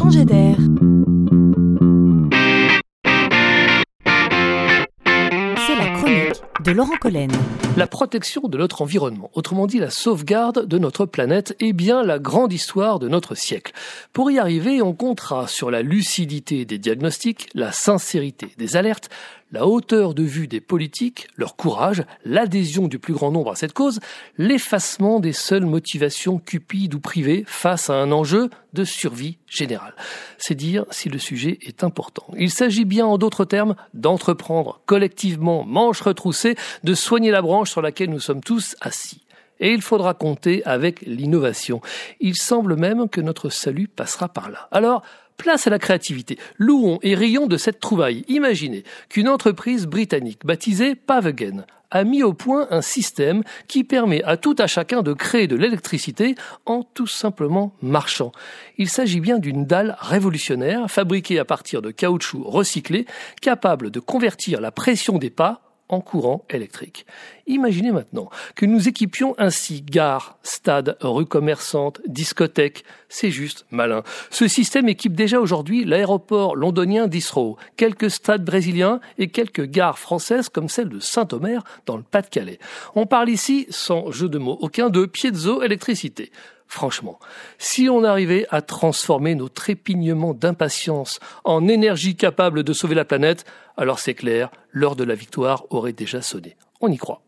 changer d'air. C'est la chronique de Laurent Collen. La protection de notre environnement, autrement dit la sauvegarde de notre planète, est bien la grande histoire de notre siècle. Pour y arriver, on comptera sur la lucidité des diagnostics, la sincérité des alertes, la hauteur de vue des politiques, leur courage, l'adhésion du plus grand nombre à cette cause, l'effacement des seules motivations cupides ou privées face à un enjeu de survie générale. C'est dire si le sujet est important. Il s'agit bien, en d'autres termes, d'entreprendre collectivement, manches retroussées, de soigner la branche sur laquelle nous sommes tous assis. Et il faudra compter avec l'innovation. Il semble même que notre salut passera par là. Alors, Place à la créativité. Louons et rions de cette trouvaille. Imaginez qu'une entreprise britannique baptisée Pavegen a mis au point un système qui permet à tout à chacun de créer de l'électricité en tout simplement marchant. Il s'agit bien d'une dalle révolutionnaire fabriquée à partir de caoutchouc recyclé, capable de convertir la pression des pas en courant électrique. Imaginez maintenant que nous équipions ainsi gares, stades, rues commerçantes, discothèques. C'est juste malin. Ce système équipe déjà aujourd'hui l'aéroport londonien d'Israël, quelques stades brésiliens et quelques gares françaises comme celle de Saint-Omer dans le Pas-de-Calais. On parle ici, sans jeu de mots aucun, de piézo-électricité. Franchement, si on arrivait à transformer nos trépignements d'impatience en énergie capable de sauver la planète, alors c'est clair, l'heure de la victoire aurait déjà sonné. On y croit.